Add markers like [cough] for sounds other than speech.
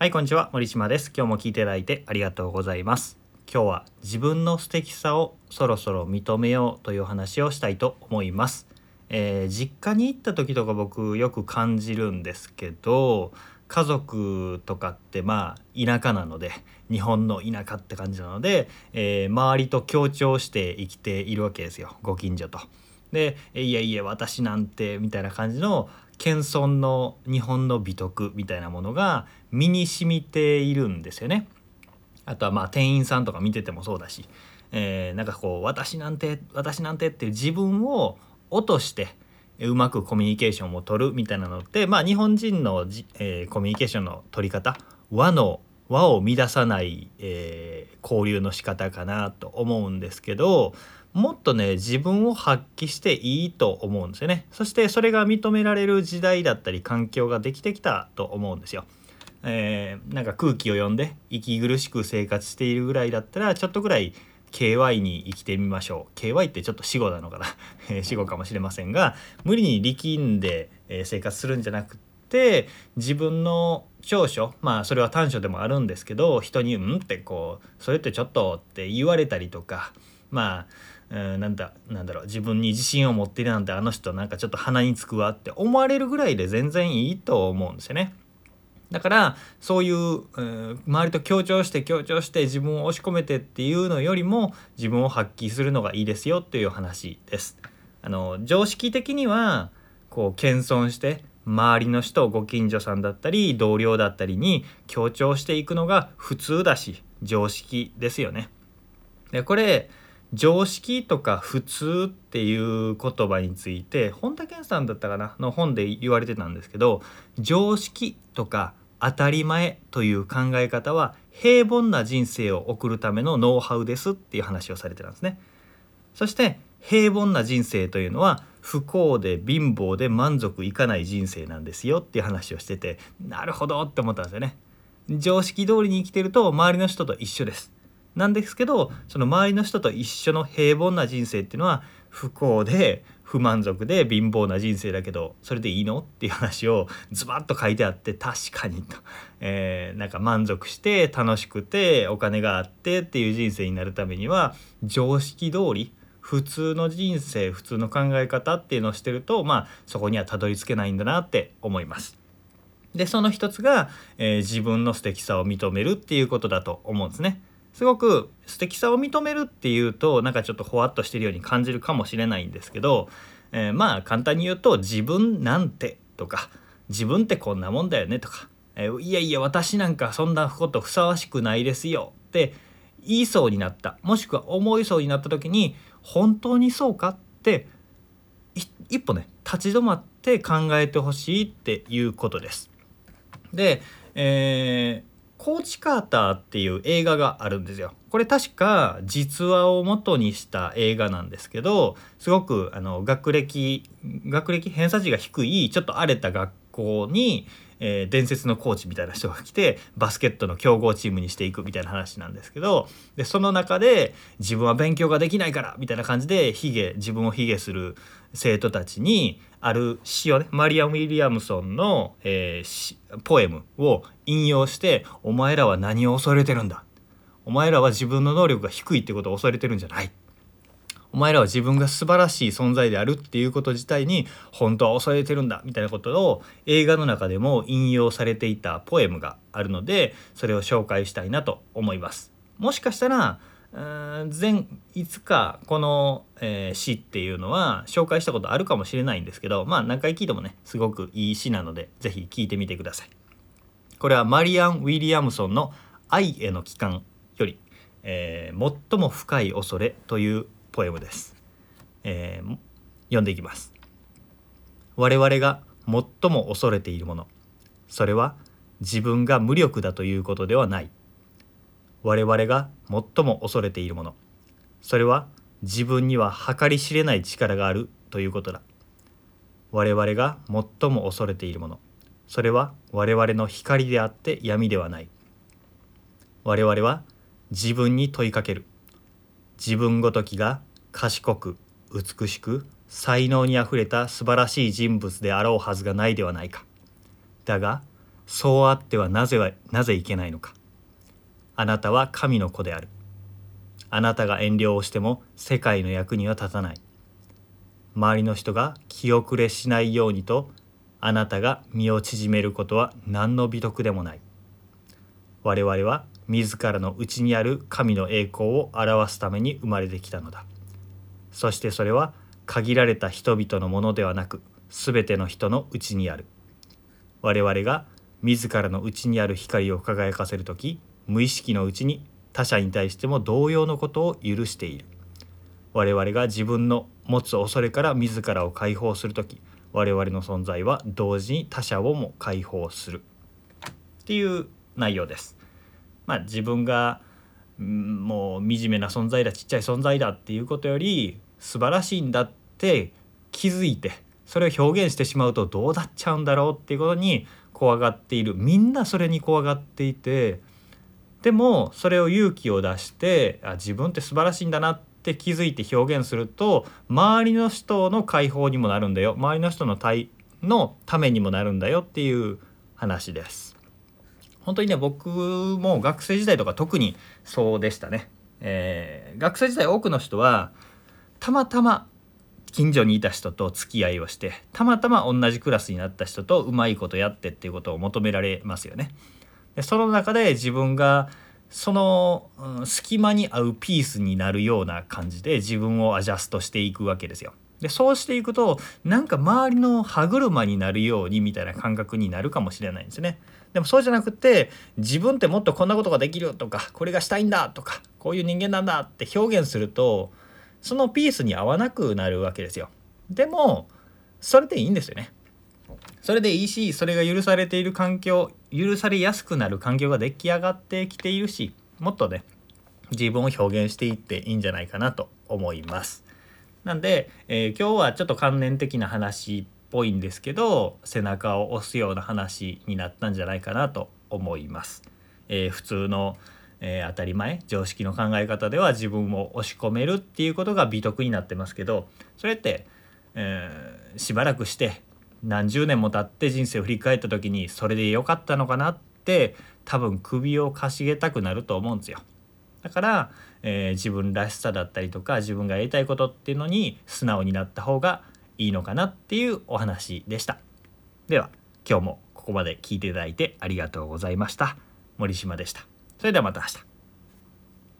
はいこんにちは。森島です。今日も聞いていただいてありがとうございます。今日は自分の素敵さをそろそろ認めようという話をしたいと思います。えー、実家に行った時とか僕よく感じるんですけど家族とかってまあ田舎なので日本の田舎って感じなので、えー、周りと協調して生きているわけですよ。ご近所と。で「いやいや私なんて」みたいな感じの謙遜の日本の美徳みたいなものが身に染みているんですよね。あとはまあ店員さんとか見ててもそうだし、えー、なんかこう「私なんて私なんて」っていう自分を落としてうまくコミュニケーションを取るみたいなのってまあ日本人のじ、えー、コミュニケーションの取り方和の和を乱さない、えー、交流の仕方かなと思うんですけどもっとね自分を発揮していいと思うんですよねそしてそれが認められる時代だったり環境ができてきたと思うんですよ。えー、なんか空気を読んで息苦しく生活しているぐらいだったらちょっとぐらい KY に生きてみましょう KY ってちょっと死語なのかな [laughs] 死語かもしれませんが無理に力んで生活するんじゃなくて自分の長所まあそれは短所でもあるんですけど人に「うん?」ってこう「それってちょっと」って言われたりとかまあうんなんだなんだろう自分に自信を持っているなんてあの人なんかちょっと鼻につくわって思われるぐらいで全然いいと思うんですよね。だからそういう、うん、周りと協調して協調して自分を押し込めてっていうのよりも自分を発揮するのがいいですよっていう話です。あの常識的にはこう謙遜して周りの人ご近所さんだったり同僚だったりに強調していくのが普通だし常識ですよね。でこれ常識とか普通っていう言葉について本田健さんだったかなの本で言われてたんですけど常識とか当たり前という考え方は平凡な人生を送るためのノウハウですっていう話をされてたんですね。そして平凡な人生というのは不幸で貧乏で満足いかない人生なんですよっていう話をしててなるほどって思ったんですよね。常識通りに生きてると周りの人と一緒です。なんですけどその周りの人と一緒の平凡な人生っていうのは不幸で不満足で貧乏な人生だけどそれでいいのっていう話をズバッと書いてあって確かにと、えー、なんか満足して楽しくてお金があってっていう人生になるためには常識通り普通の人生普通の考え方っていうのをしてるとまあそこにはたどり着けないんだなって思います。でその一つが、えー、自分の素敵さを認めるっていうことだと思うんですね。すごく素敵さを認めるっていうとなんかちょっとほわっとしてるように感じるかもしれないんですけど、えー、まあ簡単に言うと自分なんてとか自分ってこんなもんだよねとか、えー、いやいや私なんかそんなことふさわしくないですよって言いそうになったもしくは思いそうになった時に本当にそうかって一歩ね立ち止まって考えてほしいっていうことです。で、えーコーチカーターっていう映画があるんですよ。これ確か実話を元にした映画なんですけどすごくあの学歴学歴偏差値が低いちょっと荒れた学校に、えー、伝説のコーチみたいな人が来てバスケットの強豪チームにしていくみたいな話なんですけどでその中で自分は勉強ができないからみたいな感じで卑下自分を卑下する生徒たちにある詩をねマリアム・ウィリアムソンの、えー、ポエムを引用して「お前らは何を恐れてるんだ」「お前らは自分の能力が低いってことを恐れてるんじゃない」お前らは自分が素晴らしい存在であるっていうこと自体に本当は恐れてるんだみたいなことを映画の中でも引用されていたポエムがあるのでそれを紹介したいなと思います。もしかしたら前いつかこの、えー、詩っていうのは紹介したことあるかもしれないんですけどまあ何回聞いてもねすごくいい詩なので是非聞いてみてください。これはマリアン・ウィリアムソンの「愛への帰還」より、えー「最も深い恐れ」というポエムです。えー、読んでいきます。我々が最も恐れているもの。それは自分が無力だということではない。我々が最も恐れているもの。それは自分には計り知れない力があるということだ。我々が最も恐れているもの。それは我々の光であって闇ではない。我々は自分に問いかける。自分ごときが賢く美しく才能にあふれた素晴らしい人物であろうはずがないではないか。だがそうあってはなぜはなぜいけないのか。あなたは神の子である。あなたが遠慮をしても世界の役には立たない。周りの人が気遅れしないようにとあなたが身を縮めることは何の美徳でもない。我々は自らの内にある神の栄光を表すために生まれてきたのだ。そしてそれは限られた人々のものではなく全ての人のうちにある。我々が自らの内にある光を輝かせる時無意識のうちに他者に対しても同様のことを許している。我々が自分の持つ恐れから自らを解放する時我々の存在は同時に他者をも解放する。っていう内容です。まあ、自分がもう惨めな存在だちっちゃい存在だっていうことより素晴らしいんだって気づいてそれを表現してしまうとどうなっちゃうんだろうっていうことに怖がっているみんなそれに怖がっていてでもそれを勇気を出してあ自分って素晴らしいんだなって気づいて表現すると周りの人の解放にもなるんだよ周りの人のたのためにもなるんだよっていう話です。本当にね僕も学生時代とか特にそうでしたね。えー、学生時代多くの人はたまたま近所にいた人と付き合いをしてたまたま同じクラスになった人とうまいことやってっていうことを求められますよね。でその中で自分がその、うん、隙間に合うピースになるような感じで自分をアジャストしていくわけですよ。でそうしていくとなんか周りの歯車になるようにみたいな感覚になるかもしれないんですね。でもそうじゃなくて自分ってもっとこんなことができるとかこれがしたいんだとかこういう人間なんだって表現するとそのピースに合わなくなるわけですよ。でもそれでいいんですよね。それでいいしそれが許されている環境許されやすくなる環境が出来上がってきているしもっとね自分を表現していっていいんじゃないかなと思います。なんで、えー、今日はちょっと観念的な話ぽいんですけど背中を押すような話になったんじゃないかなと思います。えー、普通の、えー、当たり前常識の考え方では自分を押し込めるっていうことが美徳になってますけどそれって、えー、しばらくして何十年も経って人生を振り返った時にそれで良かったのかなって多分首をかしげたくなると思うんですよ。だから、えー、自分らしさだったりとか自分がやりたいことっていうのに素直になった方がいいのかなっていうお話でした。では今日もここまで聞いていただいてありがとうございました。森島でした。それではまた明日。